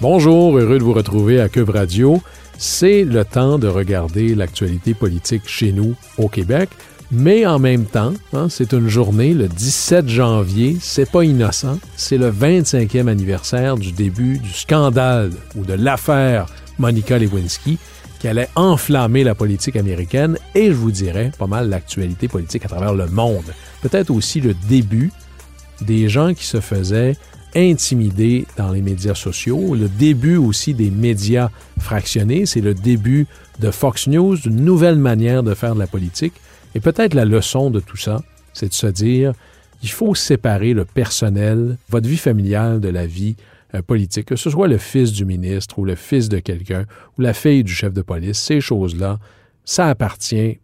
Bonjour, heureux de vous retrouver à Cube Radio. C'est le temps de regarder l'actualité politique chez nous au Québec, mais en même temps, hein, c'est une journée, le 17 janvier, c'est pas innocent, c'est le 25e anniversaire du début du scandale ou de l'affaire Monica Lewinsky qui allait enflammer la politique américaine et je vous dirais pas mal l'actualité politique à travers le monde. Peut-être aussi le début des gens qui se faisaient intimider dans les médias sociaux, le début aussi des médias fractionnés, c'est le début de Fox News, d'une nouvelle manière de faire de la politique. Et peut-être la leçon de tout ça, c'est de se dire, il faut séparer le personnel, votre vie familiale de la vie euh, politique, que ce soit le fils du ministre ou le fils de quelqu'un ou la fille du chef de police, ces choses-là, ça appartient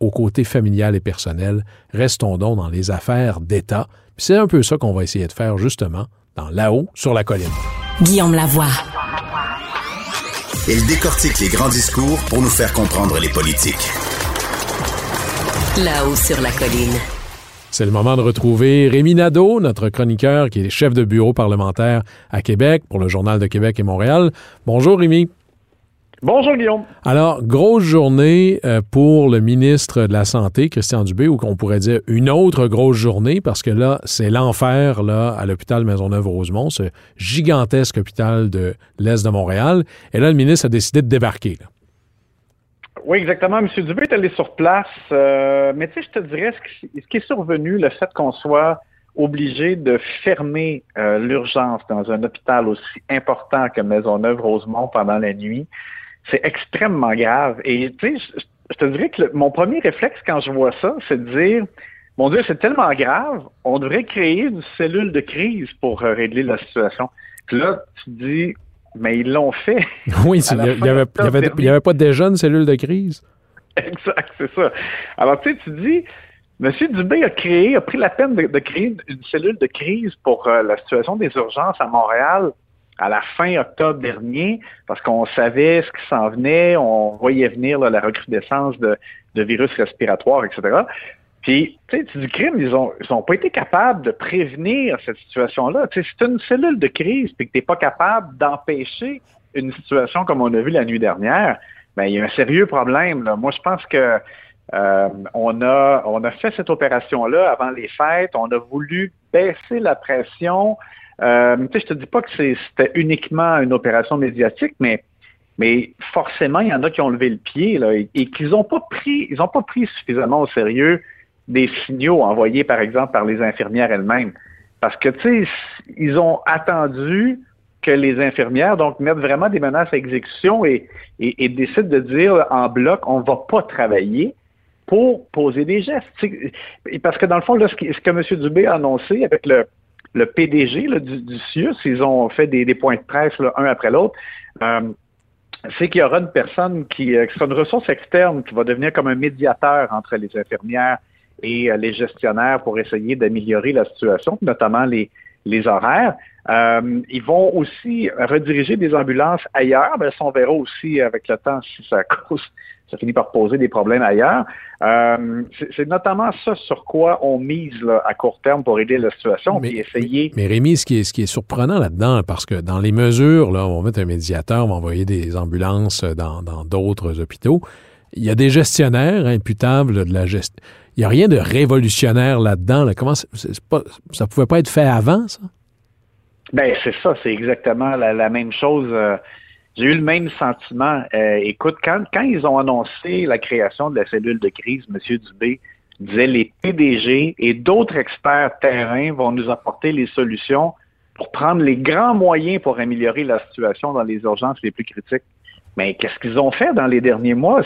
au côté familial et personnel. Restons donc dans les affaires d'État c'est un peu ça qu'on va essayer de faire justement dans Là-haut sur la colline. Guillaume Lavoie. Il décortique les grands discours pour nous faire comprendre les politiques. Là-haut sur la colline. C'est le moment de retrouver Rémi Nadeau, notre chroniqueur qui est chef de bureau parlementaire à Québec pour le Journal de Québec et Montréal. Bonjour Rémi. Bonjour Guillaume. Alors, grosse journée euh, pour le ministre de la Santé, Christian Dubé, ou qu'on pourrait dire une autre grosse journée, parce que là, c'est l'enfer là à l'hôpital Maisonneuve-Rosemont, ce gigantesque hôpital de l'Est de Montréal. Et là, le ministre a décidé de débarquer. Oui, exactement. M. Dubé est allé sur place. Euh, mais tu sais, je te dirais, ce qui, est survenu, le fait qu'on soit obligé de fermer euh, l'urgence dans un hôpital aussi important que Maisonneuve-Rosemont pendant la nuit, c'est extrêmement grave. Et tu sais, je, te dirais que mon premier réflexe quand je vois ça, c'est de dire, mon Dieu, c'est tellement grave, on devrait créer une cellule de crise pour euh, régler la situation. Puis là, tu dis, mais ils l'ont fait. Oui, il n'y avait, y avait, pas déjà une cellule de crise? Exact, c'est ça. Alors, tu sais, tu dis, M. Dubé a créé, a pris la peine de, créer une cellule de crise pour euh, la situation des urgences à Montréal à la fin octobre dernier, parce qu'on savait ce qui s'en venait, on voyait venir la recrudescence de, virus respiratoires, etc. Puis, tu sais, du crime, ils ont, ils ont pas été capables de prévenir cette situation-là. Tu sais, c'est une cellule de crise, puis que tu n'es pas capable d'empêcher une situation comme on a vu la nuit dernière, ben, il y a un sérieux problème. Là. Moi, je pense que euh, on, a, on a fait cette opération-là avant les fêtes. On a voulu baisser la pression, euh, je te dis pas que c'était uniquement une opération médiatique, mais, mais forcément, il y en a qui ont levé le pied là, et, qu'ils n'ont pas pris, ils ont pas pris suffisamment au sérieux des signaux envoyés, par exemple, par les infirmières elles-mêmes. Parce que, tu sais, ils ont attendu que les infirmières donc mettent vraiment des menaces à exécution et, et, décident de dire en bloc, on ne va pas travailler pour poser des gestes. Parce que dans le fond, là, ce, ce que M. Dubé a annoncé avec le, le PDG du, du CIUS, ils ont fait des, points de presse un après l'autre. Euh, c'est qu'il y aura une personne qui, euh, qui sera une ressource externe qui va devenir comme un médiateur entre les infirmières et euh, les gestionnaires pour essayer d'améliorer la situation, notamment les, les horaires. ils vont aussi rediriger des ambulances ailleurs. Ben, ça, on verra aussi avec le temps si ça cause ça finit par poser des problèmes ailleurs. Euh, c'est notamment ça sur quoi on mise à court terme pour aider la situation, mais, essayer. Mais, Rémi, ce qui est, ce qui est surprenant là-dedans, parce que dans les mesures, là, on va mettre un médiateur, on va envoyer des ambulances dans d'autres hôpitaux. Il y a des gestionnaires imputables de la gestion. Il n'y a rien de révolutionnaire là-dedans. Comment ça pouvait pas être fait avant, ça? Ben c'est ça, c'est exactement la, même chose. euh, J'ai eu le même sentiment. Euh, écoute, quand, ils ont annoncé la création de la cellule de crise, M. Dubé disait les PDG et d'autres experts terrain vont nous apporter les solutions pour prendre les grands moyens pour améliorer la situation dans les urgences les plus critiques. Mais qu'est-ce qu'ils ont fait dans les derniers mois?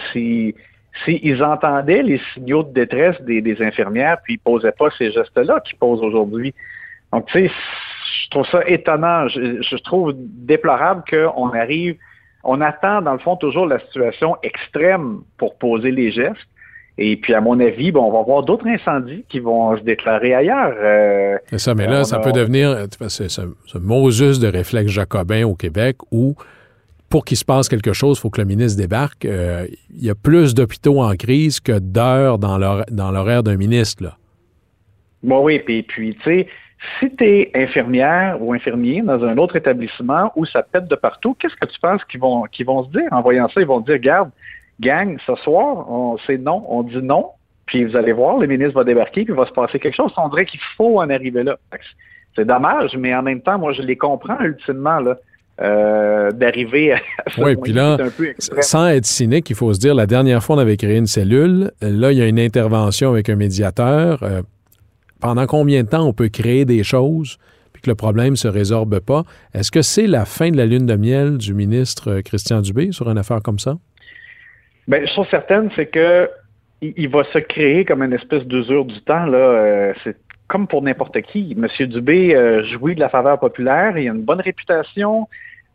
S'ils entendaient les signaux de détresse des, des infirmières puis ils posaient pas ces gestes-là qu'ils posent aujourd'hui? Donc, tu sais, je trouve ça étonnant. Je, je trouve déplorable qu'on arrive, on attend dans le fond toujours la situation extrême pour poser les gestes. Et puis, à mon avis, bon, on va voir d'autres incendies qui vont se déclarer ailleurs. Euh, C'est ça, mais là, ça a- peut devenir ce, ce, ce Moses de réflexe jacobin au Québec où, pour qu'il se passe quelque chose, il faut que le ministre débarque. Euh, Il y a plus d'hôpitaux en crise que d'heures dans l'hor- dans l'horaire d'un ministre. Là. Oui, puis, puis tu sais, si tu es infirmière ou infirmier dans un autre établissement où ça pète de partout, qu'est-ce que tu penses qu'ils vont, se dire? En voyant ça? Ils vont dire, regarde, gang, ce soir, c'est non, on dit non, puis vous allez voir, le ministre va débarquer, puis il va se passer quelque chose. On dirait qu'il faut en arriver là. C'est dommage, mais en même temps, moi, je les comprends ultimement, là, euh, d'arriver à Oui, point puis là, un peu sans être cynique, il faut se dire, la dernière fois, on avait créé une cellule. Là, il y a une intervention avec un médiateur. Euh, pendant combien de temps on peut créer des choses puis que le problème ne se résorbe pas? Est-ce que c'est la fin de la lune de miel du ministre euh, Christian Dubé sur une affaire comme ça? Ben, je suis certaine, c'est que il, va se créer comme une espèce d'usure du temps. Là. C'est comme pour n'importe qui. Monsieur Dubé jouit de la faveur populaire, il a une bonne réputation.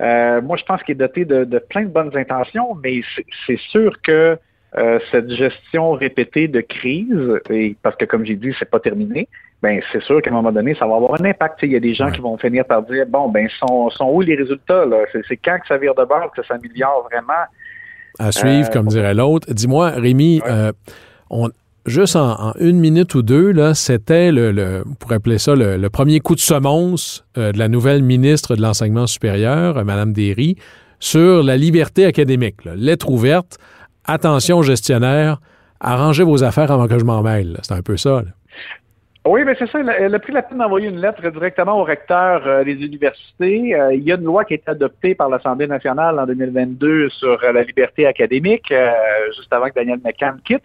Euh, moi, je pense qu'il est doté de, de plein de bonnes intentions, mais c'est- sûr que euh, cette gestion répétée de crise, et parce que comme j'ai dit, c'est pas terminé, ben c'est sûr qu'à un moment donné, ça va avoir un impact. Il y a des gens Ouais. qui vont finir par dire bon, ben sont, sont où les résultats là? C'est quand que ça vire de bord que ça s'améliore vraiment? À suivre, Euh, comme dirait l'autre. Dis-moi, Rémi, Ouais. euh, on, juste en, une minute ou deux, là, c'était le, le, appeler ça le, premier coup de semonce euh, de la nouvelle ministre de l'enseignement supérieur, euh, Mme Derry, sur la liberté académique. là. Lettre ouverte, attention gestionnaire, arrangez vos affaires avant que je m'en mêle. C'est un peu ça. Oui, mais c'est ça. Elle a, pris la peine d'envoyer une lettre directement au recteur euh, des universités. Euh, il y a une loi qui a été adoptée par l'Assemblée nationale en 2022 sur euh, la liberté académique, juste avant que Daniel McCann quitte.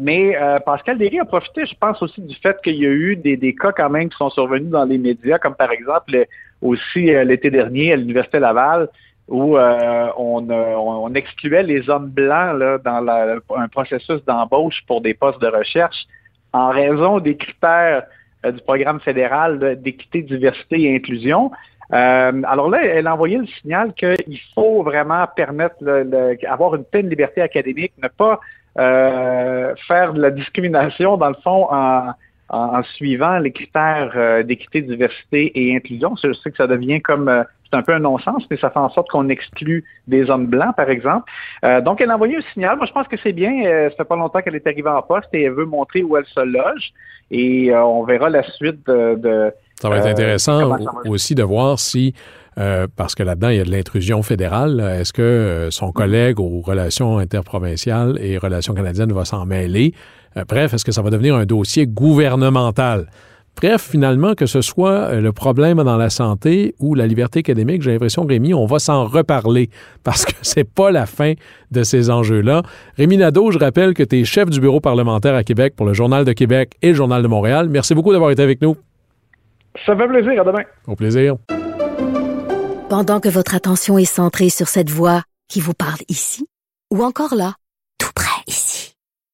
Mais Pascal Derry a profité, je pense, aussi du fait qu'il y a eu des, cas quand même qui sont survenus dans les médias, comme par exemple le- aussi l'été dernier à l'Université Laval, où on, excluait les hommes blancs là, dans un processus d'embauche pour des postes de recherche en raison des critères euh, du programme fédéral d'équité, diversité et inclusion. Euh, alors là, elle a envoyé le signal qu'il faut vraiment permettre, le, le- avoir une pleine liberté académique, ne pas euh, faire de la discrimination, dans le fond, en, en, en suivant les critères euh, d'équité, diversité et inclusion. Je sais que ça devient comme... euh, c'est un peu un non-sens, mais ça fait en sorte qu'on exclut des hommes blancs, par exemple. Euh, donc, elle a envoyé un signal. Moi, je pense que c'est bien. Euh, ça fait pas longtemps qu'elle est arrivée en poste et elle veut montrer où elle se loge. Et euh, on verra la suite de... de Ça va être Euh, intéressant va? aussi de voir si, euh, parce que là-dedans, il y a de l'intrusion fédérale, est-ce que euh, son collègue aux relations interprovinciales et relations canadiennes va s'en mêler? Euh, bref, est-ce que ça va devenir un dossier gouvernemental? Bref, finalement, que ce soit euh, le problème dans la santé ou la liberté académique, j'ai l'impression, Rémi, on va s'en reparler parce que c'est pas la fin de ces enjeux-là. Rémi Nadeau, je rappelle que tu es chef du bureau parlementaire à Québec pour le Journal de Québec et le Journal de Montréal. Merci beaucoup d'avoir été avec nous. Ça fait plaisir. À demain. Au plaisir. Pendant que votre attention est centrée sur cette voix qui vous parle ici, ou encore là, tout près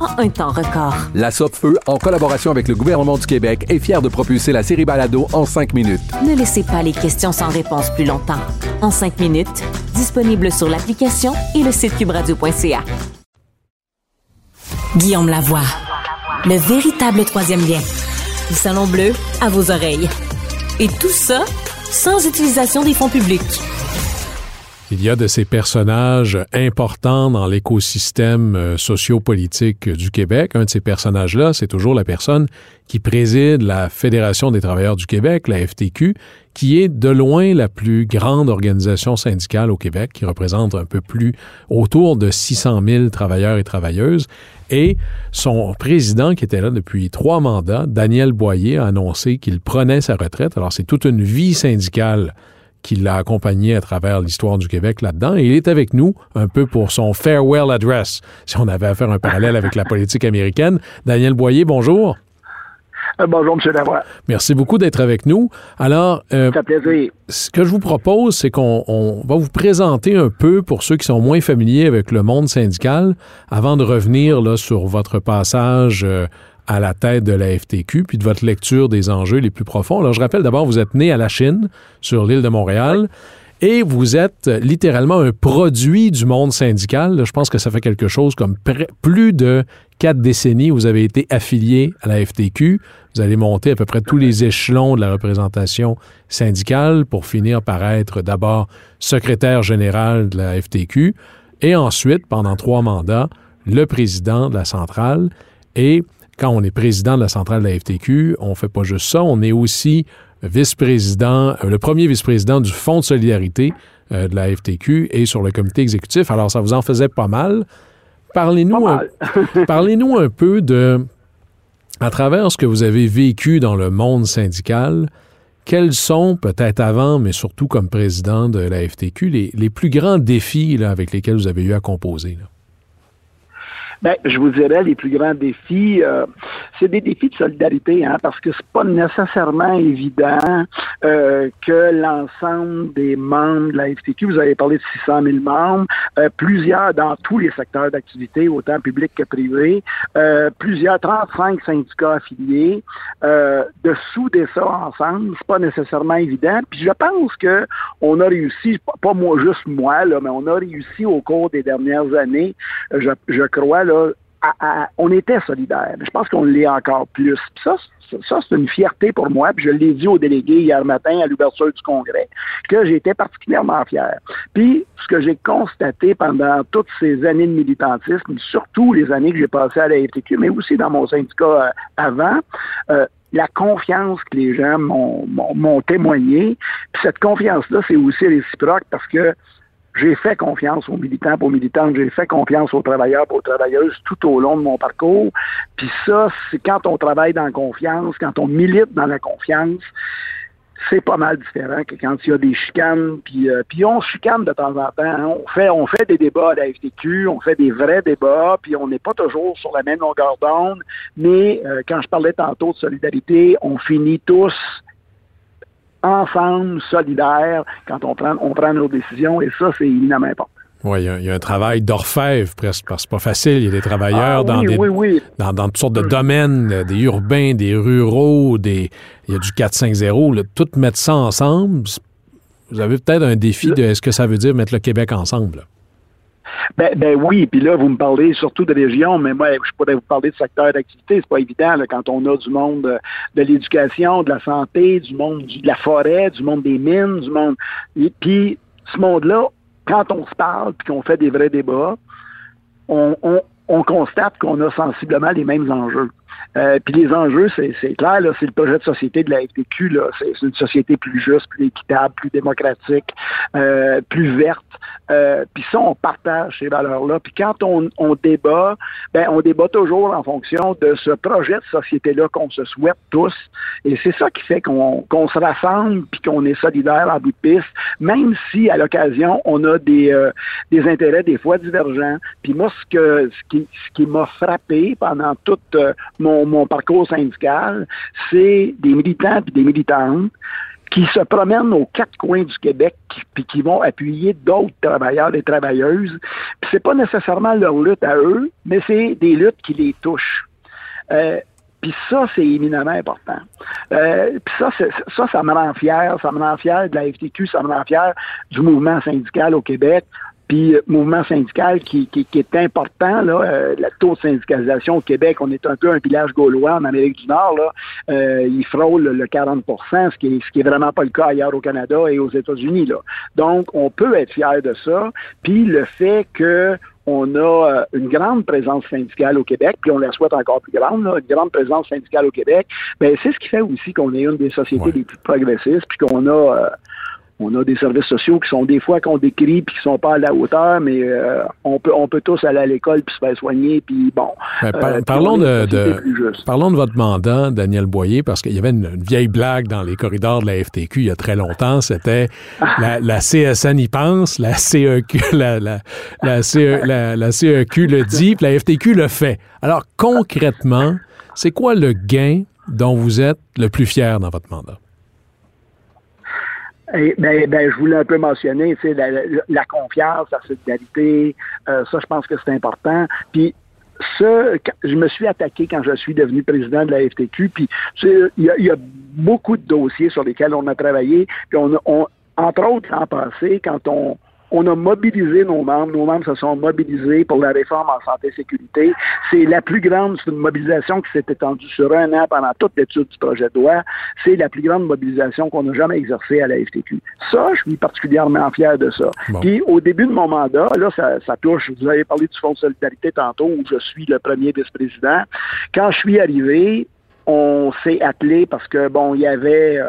en un temps record. La Feu, en collaboration avec le gouvernement du Québec, est fière de propulser la série Balado en cinq minutes. Ne laissez pas les questions sans réponse plus longtemps. En cinq minutes, disponible sur l'application et le site cubradio.ca. Guillaume Lavoie, le véritable troisième lien. Le Salon Bleu à vos oreilles. Et tout ça sans utilisation des fonds publics. Il y a de ces personnages importants dans l'écosystème euh, sociopolitique du Québec. Un de ces personnages-là, c'est toujours la personne qui préside la Fédération des travailleurs du Québec, la FTQ, qui est de loin la plus grande organisation syndicale au Québec, qui représente un peu plus autour de 600 000 travailleurs et travailleuses. Et son président, qui était là depuis trois mandats, Daniel Boyer, a annoncé qu'il prenait sa retraite. Alors, c'est toute une vie syndicale qui l'a accompagné à travers l'histoire du Québec là-dedans. Et il est avec nous un peu pour son farewell address, si on avait à faire un parallèle avec la politique américaine. Daniel Boyer, bonjour. Euh, bonjour, M. Lavoie. Merci beaucoup d'être avec nous. Alors, euh, plaisir. ce que je vous propose, c'est qu'on va vous présenter un peu pour ceux qui sont moins familiers avec le monde syndical, avant de revenir là, sur votre passage euh, à la tête de la FTQ, puis de votre lecture des enjeux les plus profonds. Alors, je rappelle d'abord, vous êtes né à la Chine, sur l'île de Montréal. Et vous êtes littéralement un produit du monde syndical. Je pense que ça fait quelque chose comme plus de quatre décennies. Vous avez été affilié à la FTQ. Vous allez monter à peu près tous les échelons de la représentation syndicale pour finir par être d'abord secrétaire général de la FTQ et ensuite, pendant trois mandats, le président de la centrale. Et quand on est président de la centrale de la FTQ, on fait pas juste ça, on est aussi vice-président, euh, le premier vice-président du Fonds de solidarité euh, de la FTQ et sur le comité exécutif. Alors, ça vous en faisait pas mal. Parlez-nous un, peu de, à travers ce que vous avez vécu dans le monde syndical, quels sont, peut-être avant, mais surtout comme président de la FTQ, les, les plus grands défis là, avec lesquels vous avez eu à composer? Là? Ben, je vous dirais, les plus grands défis, euh, c'est des défis de solidarité, hein, parce que c'est pas nécessairement évident euh, que l'ensemble des membres de la FTQ, vous avez parlé de 600 000 membres, euh, plusieurs dans tous les secteurs d'activité, autant public que privé, plusieurs 35 syndicats affiliés, de souder ça ensemble, c'est pas nécessairement évident. Puis je pense que on a réussi, pas moi juste moi, là, mais on a réussi au cours des dernières années, je, je crois, on était solidaires. Je pense qu'on l'est encore plus. ça, c'est une fierté pour moi. Puis je l'ai dit aux délégués hier matin à l'ouverture du congrès, que j'étais particulièrement fier. Puis ce que j'ai constaté pendant toutes ces années de militantisme, surtout les années que j'ai passées à la FTQ, mais aussi dans mon syndicat euh, avant, euh, la confiance que les gens m'ont témoigné. Puis cette confiance-là, c'est aussi réciproque parce que j'ai fait confiance aux militants, aux militantes, j'ai fait confiance aux travailleurs, aux travailleuses tout au long de mon parcours. Puis ça, c'est quand on travaille dans la confiance, quand on milite dans la confiance, c'est pas mal différent que quand il y a des chicanes. Puis, euh, on chicane de temps en temps. Hein. On fait, on fait des débats à la FTQ, on fait des vrais débats, puis on n'est pas toujours sur la même longueur d'onde. Mais euh, quand je parlais tantôt de solidarité, on finit tous ensemble, solidaires, quand on prend, on prend nos décisions, et ça, c'est éminemment important. Oui, il y, a un travail d'orfèvre presque, parce que c'est pas facile. Il y a des travailleurs ah dans, des, Dans, dans, toutes sortes de mm. domaines, des urbains, des ruraux, des, il y a du 4-5-0. Tout mettre ça ensemble, vous avez peut-être un défi de est-ce que ça veut dire mettre le Québec ensemble? Ben, ben oui, puis là, vous me parlez surtout de région, mais moi, je pourrais vous parler de secteur d'activité. C'est pas évident quand on a du monde de, l'éducation, de la santé, du monde de la forêt, du monde des mines, du monde. Puis, ce monde-là, quand on se parle puis qu'on fait des vrais débats, on, on, on constate qu'on a sensiblement les mêmes enjeux. Euh, puis les enjeux, c'est clair, c'est le projet de société de la FTQ. C'est une société plus juste, plus équitable, plus démocratique, euh, plus verte. Euh, puis ça, on partage ces valeurs-là. Puis quand on, on, débat, ben on débat toujours en fonction de ce projet de société-là qu'on se souhaite tous. Et c'est ça qui fait qu'on se rassemble puis qu'on est solidaire en bout de piste, même si à l'occasion on a des, euh, des intérêts des fois divergents. Puis moi, ce que ce ce qui m'a frappé pendant toute mon, mon parcours syndical, c'est des militants et des militantes qui se promènent aux quatre coins du Québec, puis qui vont appuyer d'autres travailleurs et travailleuses. Puis c'est pas nécessairement leur lutte à eux, mais c'est des luttes qui les touchent. Euh, puis ça, c'est éminemment important. Euh, puis ça, ça, ça me rend fier. Ça me rend fier de la FTQ, ça me rend fier du mouvement syndical au Québec. Puis euh, mouvement syndical qui, qui, est important, là, euh, la taux de syndicalisation au Québec, on est un peu un village gaulois en Amérique du Nord, là, euh, il frôle le 40 ce qui est ce qui est vraiment pas le cas ailleurs au Canada et aux États-Unis. Là. Donc, on peut être fier de ça. Puis le fait que on a euh, une grande présence syndicale au Québec, puis on la souhaite encore plus grande, là, une grande présence syndicale au Québec, ben c'est ce qui fait aussi qu'on est une des sociétés les plus progressistes, puis qu'on a on a des services sociaux qui sont des fois qu'on décrit puis qui sont pas à la hauteur, mais euh, on peut on peut tous aller à l'école puis se faire soigner puis bon. Ben, euh, parlons de, parlons de votre mandat, Daniel Boyer, parce qu'il y avait une, vieille blague dans les corridors de la FTQ il y a très longtemps. C'était la, la, CSN y pense, la CEQ la la la, CE, la, la CEQ le dit, puis la FTQ le fait. Alors concrètement, c'est quoi le gain dont vous êtes le plus fier dans votre mandat? Eh, ben, ben, je voulais un peu mentionner, la, confiance, la solidarité, euh, ça, je pense que c'est important. Puis ce, je me suis attaqué quand je suis devenu président de la FTQ, puis il y, y, a beaucoup de dossiers sur lesquels on a travaillé, puis on, on entre autres l'an passé, quand on, on a mobilisé nos membres. Nos membres se sont mobilisés pour la réforme en santé et sécurité. C'est la plus grande, c'est une mobilisation qui s'est étendue sur un an pendant toute l'étude du projet de loi. C'est la plus grande mobilisation qu'on a jamais exercée à la FTQ. Ça, je suis particulièrement fier de ça. Puis au début de mon mandat, là, ça, ça touche, vous avez parlé du Fonds de solidarité tantôt, où je suis le premier vice-président. Quand je suis arrivé, on s'est appelé parce que, bon, il y avait... Euh,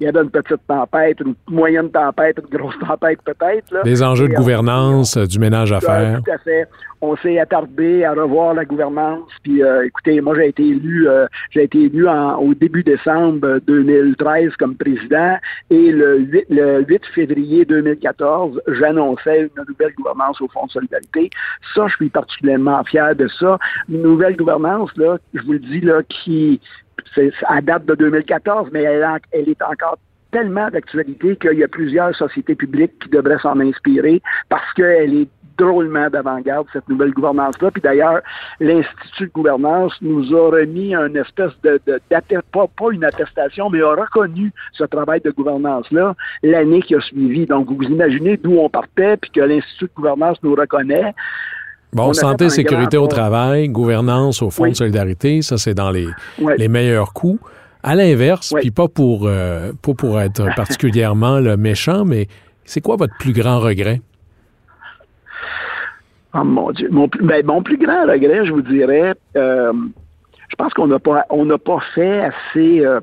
il y avait une petite tempête, une moyenne tempête, une grosse tempête peut-être. Des enjeux de gouvernance, du ménage à faire. Tout à fait. On s'est attardé à revoir la gouvernance. Puis, euh, écoutez, moi j'ai été élu, euh, j'ai été élu en, au début décembre 2013 comme président, et le 8, le 8 février 2014, j'annonçais une nouvelle gouvernance au Fonds de solidarité. Ça, je suis particulièrement fier de ça. Une nouvelle gouvernance là, je vous le dis là, qui c'est à date de 2014, mais elle, est encore tellement d'actualité qu'il y a plusieurs sociétés publiques qui devraient s'en inspirer parce qu'elle est drôlement d'avant-garde, cette nouvelle gouvernance-là. Puis d'ailleurs, l'Institut de gouvernance nous a remis une espèce de, de pas, pas une attestation, mais a reconnu ce travail de gouvernance-là l'année qui a suivi. Donc, vous imaginez d'où on partait, puis que l'Institut de gouvernance nous reconnaît. Bon, santé, sécurité au travail, gouvernance au Fonds de solidarité, ça, c'est dans les, les meilleurs coups. À l'inverse, puis pas pour, euh, pas pour être particulièrement le méchant, mais c'est quoi votre plus grand regret? Oh mon Dieu. Mon, ben, mon plus grand regret, je vous dirais, euh, je pense qu'on n'a pas, on n'a pas fait assez. Euh,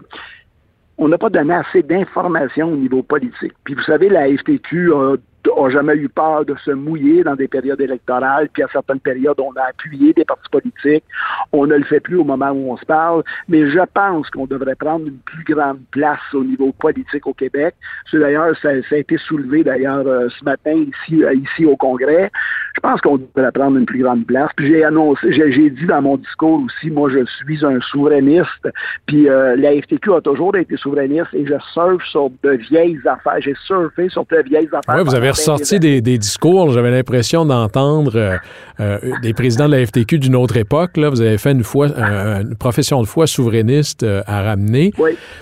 on n'a pas donné assez d'informations au niveau politique. Puis vous savez, la FTQ a n'a jamais eu peur de se mouiller dans des périodes électorales, puis à certaines périodes, on a appuyé des partis politiques. On ne le fait plus au moment où on se parle, mais je pense qu'on devrait prendre une plus grande place au niveau politique au Québec. D'ailleurs, ça, a été soulevé d'ailleurs euh, ce matin ici, euh, ici au Congrès. Je pense qu'on devrait prendre une plus grande place. Puis j'ai annoncé, j'ai dit dans mon discours aussi, moi je suis un souverainiste, puis euh, la FTQ a toujours été souverainiste et je surfe sur de vieilles affaires. J'ai surfé sur de vieilles affaires. Sorti des, discours. J'avais l'impression d'entendre euh, euh, des présidents de la FTQ d'une autre époque. Là. Vous avez fait une, foi, une profession de foi souverainiste euh, à ramener.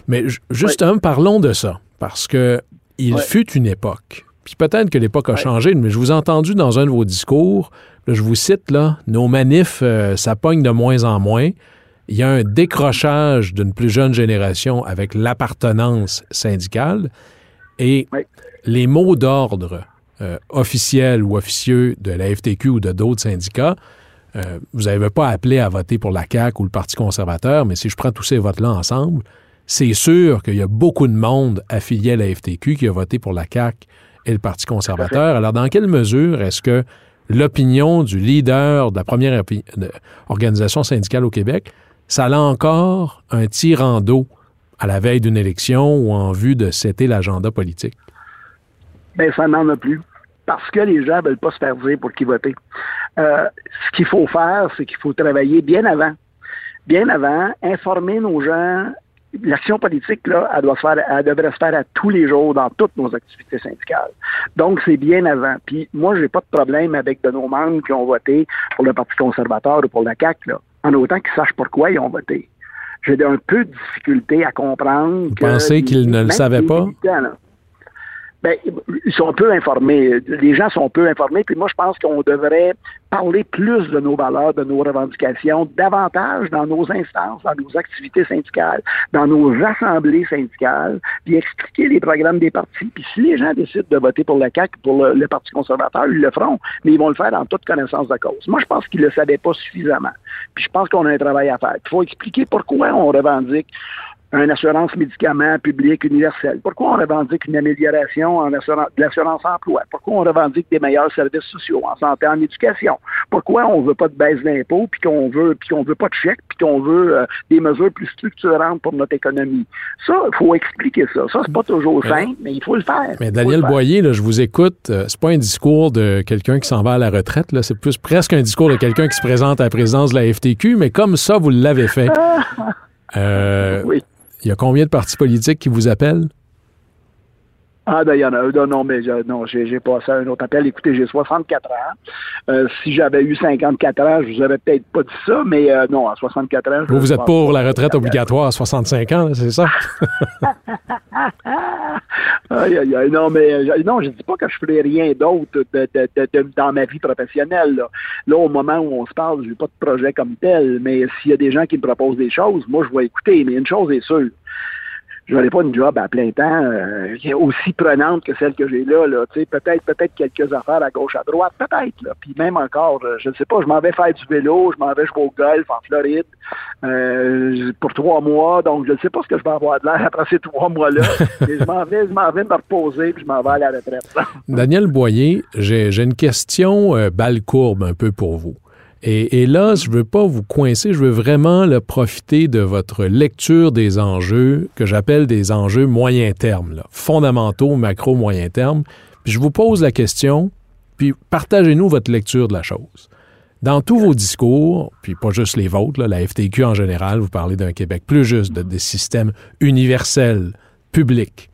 Mais justement, parlons de ça. Parce que il fut une époque. Puis peut-être que l'époque a changé, mais je vous ai entendu dans un de vos discours, je vous cite là, nos manifs, ça pogne de moins en moins. Il y a un décrochage d'une plus jeune génération avec l'appartenance syndicale. Et les mots d'ordre euh, officiels ou officieux de la FTQ ou de d'autres syndicats, euh, vous n'avez pas appelé à voter pour la CAQ ou le Parti conservateur, mais si je prends tous ces votes-là ensemble, c'est sûr qu'il y a beaucoup de monde affilié à la FTQ qui a voté pour la CAQ et le Parti conservateur. Alors, dans quelle mesure est-ce que l'opinion du leader de la première organisation syndicale au Québec, ça a encore un tir d'eau à la veille d'une élection ou en vue de céter l'agenda politique? Bien, ça n'en a plus. Parce que les gens ne veulent pas se faire dire pour qui voter. Euh, ce qu'il faut faire, c'est qu'il faut travailler bien avant. Bien avant, informer nos gens l'action politique, là, elle, doit se faire, elle devrait se faire à tous les jours dans toutes nos activités syndicales. Donc, c'est bien avant. Puis, moi, j'ai pas de problème avec de nos membres qui ont voté pour le Parti conservateur ou pour la CAQ, là, en autant qu'ils sachent pourquoi ils ont voté. J'ai un peu de difficulté à comprendre. Vous pensez qu'ils ne le savaient pas? Ben, ils sont peu informés. Les gens sont peu informés. Puis moi, je pense qu'on devrait parler plus de nos valeurs, de nos revendications, davantage dans nos instances, dans nos activités syndicales, dans nos assemblées syndicales, puis expliquer les programmes des partis. Puis si les gens décident de voter pour le CAC, pour le, Parti conservateur, ils le feront, mais ils vont le faire en toute connaissance de cause. Moi, je pense qu'ils ne le savaient pas suffisamment. Puis je pense qu'on a un travail à faire. Il faut expliquer pourquoi on revendique une assurance médicaments publique universelle? Pourquoi on revendique une amélioration en assurance, de l'assurance emploi? Pourquoi on revendique des meilleurs services sociaux en santé, en éducation? Pourquoi on veut pas de baisse d'impôts, puis qu'on veut, puis qu'on veut pas de chèques, puis qu'on veut euh, des mesures plus structurantes pour notre économie? Ça, il faut expliquer ça. Ça, c'est pas toujours simple, mais il faut le faire. Mais Daniel Boyer, là, je vous écoute, euh, c'est pas un discours de quelqu'un qui s'en va à la retraite, là, c'est plus presque un discours de quelqu'un qui se présente à la présidence de la FTQ, mais comme ça, vous l'avez fait. Euh, oui. Il y a combien de partis politiques qui vous appellent? Ah, ben, il y en a un. Non, mais non, j'ai passé un autre appel. Écoutez, j'ai 64 ans. Euh, si j'avais eu 54 ans, je vous aurais peut-être pas dit ça, mais euh, non, à 64 ans. Vous, vous êtes pour la retraite obligatoire à 65 ans, c'est ça? aïe, aïe, aïe, non, mais euh, non, je dis pas que je ferai rien d'autre dans ma vie professionnelle. Là. là. au moment où on se parle, j'ai pas de projet comme tel, mais s'il y a des gens qui me proposent des choses, moi, je vais écouter. Mais une chose est sûre, je n'aurais pas une job à plein temps euh, aussi prenante que celle que j'ai là. là. Peut-être peut-être quelques affaires à gauche, à droite, peut-être. Puis même encore, euh, je ne sais pas, je m'en vais faire du vélo, je m'en vais jouer au golf en Floride euh, pour trois mois. Donc, je ne sais pas ce que je vais avoir de l'air après ces trois mois-là. je m'en vais, je m'en vais me reposer, puis je m'en vais à la retraite. Daniel Boyer, j'ai une question balle courbe un peu pour vous. Et, là, je ne veux pas vous coincer, je veux vraiment profiter de votre lecture des enjeux que j'appelle des enjeux moyen terme, fondamentaux, macro, moyen terme. Puis je vous pose la question, puis partagez-nous votre lecture de la chose. Dans tous vos discours, puis pas juste les vôtres, la FTQ en général, vous parlez d'un Québec plus juste, de, des systèmes universels, publics.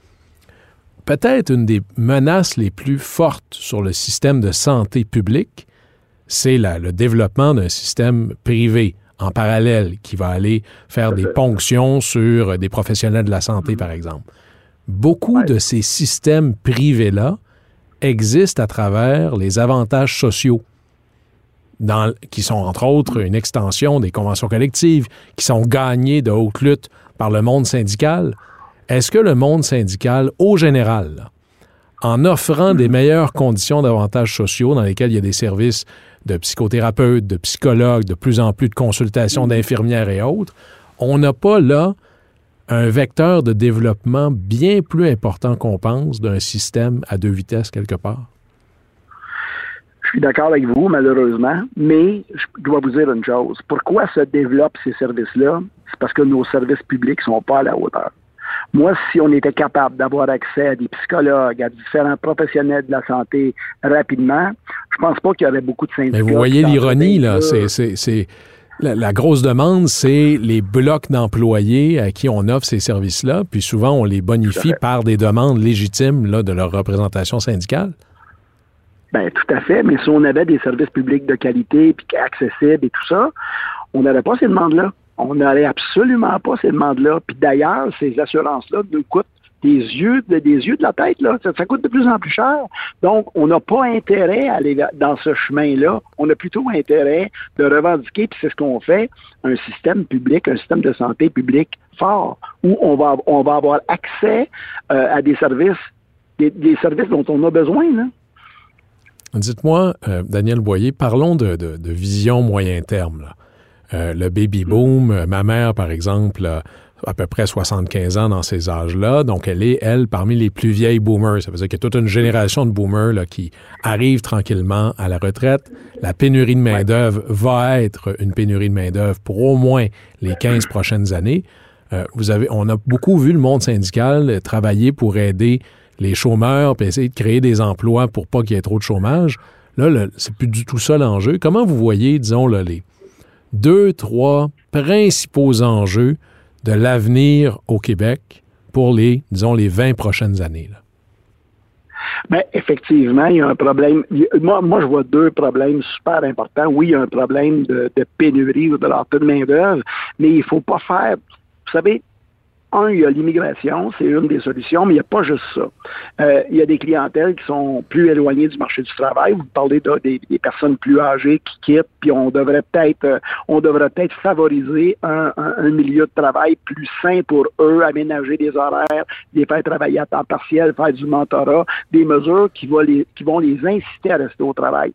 Peut-être une des menaces les plus fortes sur le système de santé publique, c'est le développement d'un système privé en parallèle qui va aller faire des ponctions sur des professionnels de la santé, par exemple. Beaucoup de ces systèmes privés-là existent à travers les avantages sociaux, qui sont entre autres une extension des conventions collectives, qui sont gagnées de haute lutte par le monde syndical. Est-ce que le monde syndical, au général, en offrant des meilleures conditions d'avantages sociaux dans lesquels il y a des services de psychothérapeutes, de psychologues, de plus en plus de consultations d'infirmières et autres, on n'a pas là un vecteur de développement bien plus important qu'on pense d'un système à deux vitesses quelque part? Je suis d'accord avec vous, malheureusement, mais je dois vous dire une chose. Pourquoi se développent ces services-là? C'est parce que nos services publics ne sont pas à la hauteur. Moi, si on était capable d'avoir accès à des psychologues, à différents professionnels de la santé rapidement, je pense pas qu'il y aurait beaucoup de syndicats. Mais vous voyez l'ironie, là. C'est, la, grosse demande, c'est les blocs d'employés à qui on offre ces services-là, puis souvent on les bonifie par des demandes légitimes là, de leur représentation syndicale. Bien, tout à fait, mais si on avait des services publics de qualité, puis accessibles et tout ça, on n'aurait pas ces demandes-là. On n'aurait absolument pas ces demandes-là. Puis d'ailleurs, ces assurances-là nous coûtent des yeux, de, des yeux de la tête, là. Ça, coûte de plus en plus cher. Donc, on n'a pas intérêt à aller dans ce chemin-là. On a plutôt intérêt de revendiquer, puis c'est ce qu'on fait, un système public, un système de santé public fort, où on va, on va avoir accès euh, à des services, des, services dont on a besoin, là. Dites-moi, euh, Daniel Boyer, parlons de, de vision moyen terme. Là. Euh, le baby boom. Euh, ma mère, par exemple, a à peu près 75 ans dans ces âges-là. Donc, elle est, elle, parmi les plus vieilles boomers. Ça veut dire qu'il y a toute une génération de boomers là, qui arrivent tranquillement à la retraite. La pénurie de main-d'œuvre va être une pénurie de main-d'œuvre pour au moins les 15 prochaines années. Euh, vous avez, on a beaucoup vu le monde syndical travailler pour aider les chômeurs puis essayer de créer des emplois pour pas qu'il y ait trop de chômage. Là, c'est plus du tout ça l'enjeu. Comment vous voyez, disons, là, les, deux, trois principaux enjeux de l'avenir au Québec pour les, disons, les 20 prochaines années? Bien, effectivement, il y a un problème. Moi, moi, je vois deux problèmes super importants. Oui, il y a un problème de, pénurie ou de l'ordre de main-d'œuvre, mais il ne faut pas faire. Vous savez, un, il y a l'immigration, c'est une des solutions, mais il n'y a pas juste ça. Euh, il y a des clientèles qui sont plus éloignées du marché du travail. Vous parlez de, des, personnes plus âgées qui quittent, puis on devrait peut-être euh, on devrait peut-être favoriser un, un, milieu de travail plus sain pour eux, aménager des horaires, les faire travailler à temps partiel, faire du mentorat, des mesures qui vont les, qui vont les inciter à rester au travail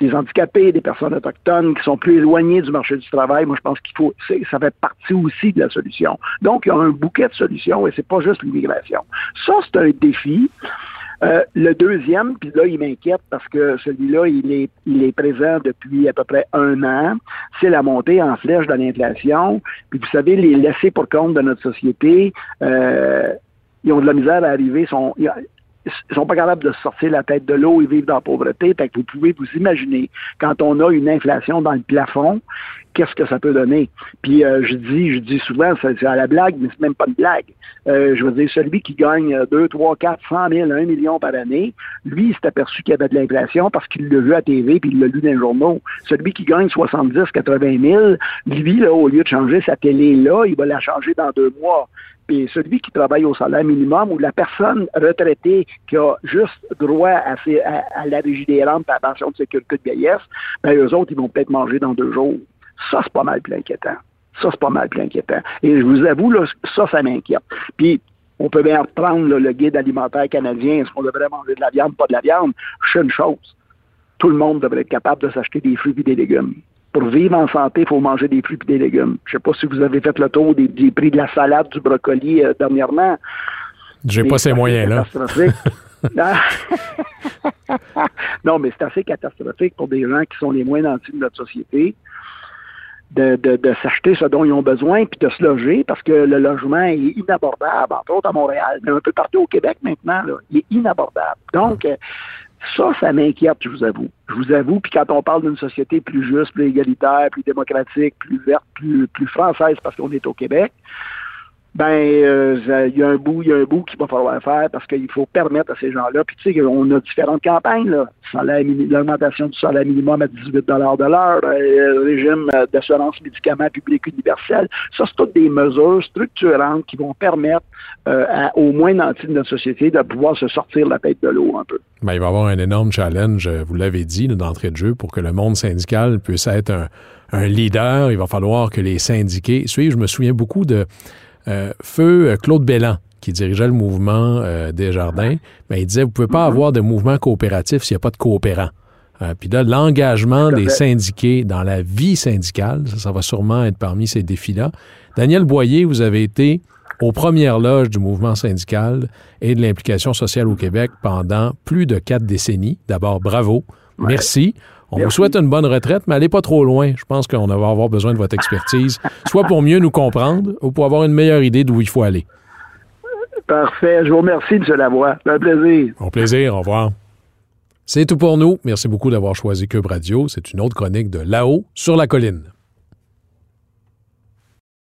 des handicapés, des personnes autochtones qui sont plus éloignées du marché du travail. Moi, je pense qu'il faut, ça fait partie aussi de la solution. Donc, il y a un bouquet de solutions et c'est pas juste l'immigration. Ça, c'est un défi. Euh, le deuxième, puis là, il m'inquiète parce que celui-là, il est, il est présent depuis à peu près un an. C'est la montée en flèche de l'inflation. Puis vous savez, les laissés pour compte de notre société, euh, ils ont de la misère à arriver. Sont, ils sont pas capables de sortir la tête de l'eau et vivre dans la pauvreté. Vous pouvez vous imaginer, quand on a une inflation dans le plafond, qu'est-ce que ça peut donner? Puis euh, je dis, je dis souvent, c'est à la blague, mais c'est même pas une blague. Euh, je veux dire, celui qui gagne 2, 3, 4, 100 000, 1 million par année, lui, il s'est aperçu qu'il y avait de l'inflation parce qu'il l'a vu à TV puis il l'a lu dans les journaux. Celui qui gagne 70, 80 000, lui, là, au lieu de changer sa télé là, il va la changer dans deux mois. Puis celui qui travaille au salaire minimum ou la personne retraitée qui a juste droit à, la régie des rentes et à la pension de sécurité de vieillesse, ben eux autres, ils vont peut-être manger dans deux jours. Ça, c'est pas mal plus inquiétant. Ça, c'est pas mal plus inquiétant. Et je vous avoue, là, ça, ça m'inquiète. Puis, on peut bien reprendre le guide alimentaire canadien. Est-ce qu'on devrait manger de la viande, pas de la viande? Je une chose. Tout le monde devrait être capable de s'acheter des fruits et des légumes pour vivre en santé, il faut manger des fruits et des légumes. Je ne sais pas si vous avez fait le tour des, prix de la salade, du brocoli euh, dernièrement. J'ai pas ces moyens-là. non, mais c'est assez catastrophique pour des gens qui sont les moins nantis de notre société de, de, s'acheter ce dont ils ont besoin puis de se loger parce que le logement est inabordable, entre autres à Montréal, mais un peu partout au Québec maintenant. Là, il est inabordable. Donc, euh, ça, ça m'inquiète, je vous avoue. Je vous avoue, puis quand on parle d'une société plus juste, plus égalitaire, plus démocratique, plus verte, plus, plus française parce qu'on est au Québec, ben euh, il y a un bout, il y a un bout qu'il va falloir faire parce qu'il faut permettre à ces gens-là. Puis tu sais, on a différentes campagnes, là. L'augmentation du salaire minimum à 18 de l'heure, euh, le régime d'assurance médicaments publics universel. Ça, c'est toutes des mesures structurantes qui vont permettre euh, au moins nantis de notre société de pouvoir se sortir la tête de l'eau un peu. Ben, il va y avoir un énorme challenge, vous l'avez dit, d'entrée de jeu, pour que le monde syndical puisse être un, un leader. Il va falloir que les syndiqués suivent. Je me souviens beaucoup de euh, feu euh, Claude Bellan, qui dirigeait le mouvement euh, des jardins, ben, il disait, vous ne pouvez pas mhm. avoir de mouvement coopératif s'il n'y a pas de coopérants. puis là, l'engagement des syndiqués dans la vie syndicale, ça, va sûrement être parmi ces défis-là. Daniel Boyer, vous avez été aux premières loges du mouvement syndical et de l'implication sociale au Québec pendant plus de quatre décennies. D'abord, bravo. Merci. On vous souhaite une bonne retraite, mais allez pas trop loin. Je pense qu'on va avoir besoin de votre expertise, soit pour mieux nous comprendre ou pour avoir une meilleure idée d'où il faut aller. Parfait. Je vous remercie, M. Lavoie. Un plaisir. Au plaisir. Au revoir. C'est tout pour nous. Merci beaucoup d'avoir choisi Cube Radio. C'est une autre chronique de là-haut sur la colline.